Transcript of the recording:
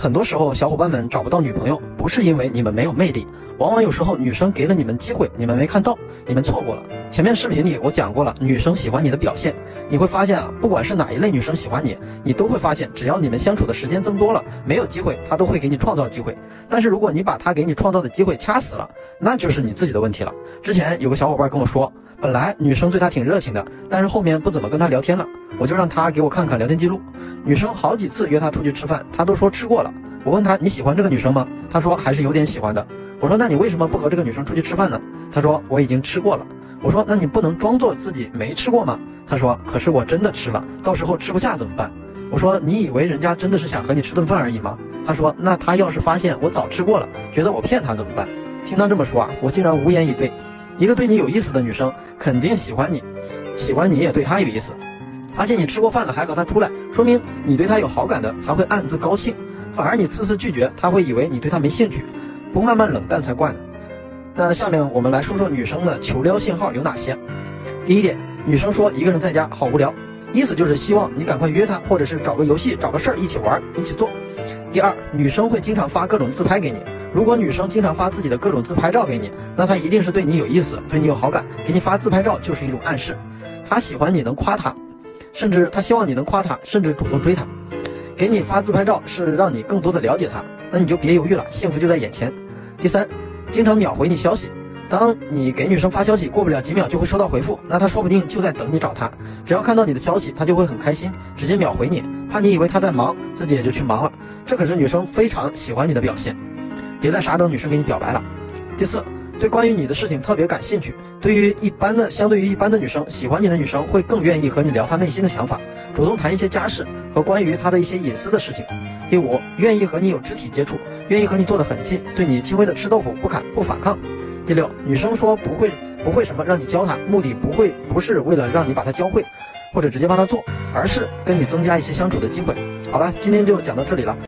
很多时候，小伙伴们找不到女朋友，不是因为你们没有魅力，往往有时候女生给了你们机会，你们没看到，你们错过了。前面视频里我讲过了，女生喜欢你的表现，你会发现啊，不管是哪一类女生喜欢你，你都会发现，只要你们相处的时间增多了，没有机会，她都会给你创造机会。但是如果你把她给你创造的机会掐死了，那就是你自己的问题了。之前有个小伙伴跟我说，本来女生对他挺热情的，但是后面不怎么跟他聊天了，我就让他给我看看聊天记录，女生好几次约他出去吃饭，他都说吃过了。我问他你喜欢这个女生吗？他说还是有点喜欢的。我说那你为什么不和这个女生出去吃饭呢？他说我已经吃过了。我说那你不能装作自己没吃过吗？他说可是我真的吃了，到时候吃不下怎么办？我说你以为人家真的是想和你吃顿饭而已吗？他说那他要是发现我早吃过了，觉得我骗他怎么办？听他这么说啊，我竟然无言以对。一个对你有意思的女生肯定喜欢你，喜欢你也对她有意思。发现你吃过饭了还和她出来，说明你对她有好感的，她会暗自高兴。反而你次次拒绝，他会以为你对他没兴趣，不慢慢冷淡才怪呢。那下面我们来说说女生的求撩信号有哪些。第一点，女生说一个人在家好无聊，意思就是希望你赶快约她，或者是找个游戏、找个事儿一起玩、一起做。第二，女生会经常发各种自拍给你。如果女生经常发自己的各种自拍照给你，那她一定是对你有意思，对你有好感。给你发自拍照就是一种暗示，她喜欢你能夸她，甚至他希望你能夸他，甚至主动追他。给你发自拍照是让你更多的了解他，那你就别犹豫了，幸福就在眼前。第三，经常秒回你消息，当你给女生发消息，过不了几秒就会收到回复，那她说不定就在等你找她，只要看到你的消息，她就会很开心，直接秒回你，怕你以为她在忙，自己也就去忙了，这可是女生非常喜欢你的表现，别再傻等女生给你表白了。第四。对关于你的事情特别感兴趣。对于一般的，相对于一般的女生，喜欢你的女生会更愿意和你聊她内心的想法，主动谈一些家事和关于她的一些隐私的事情。第五，愿意和你有肢体接触，愿意和你坐得很近，对你轻微的吃豆腐不砍不反抗。第六，女生说不会不会什么让你教她，目的不会不是为了让你把她教会，或者直接帮她做，而是跟你增加一些相处的机会。好了，今天就讲到这里了。